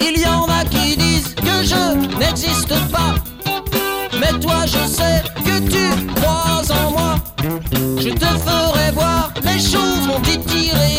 Il y en a qui disent que je n'existe pas. Mais toi, je sais que tu crois en moi. Je te ferai voir les choses, mon titiré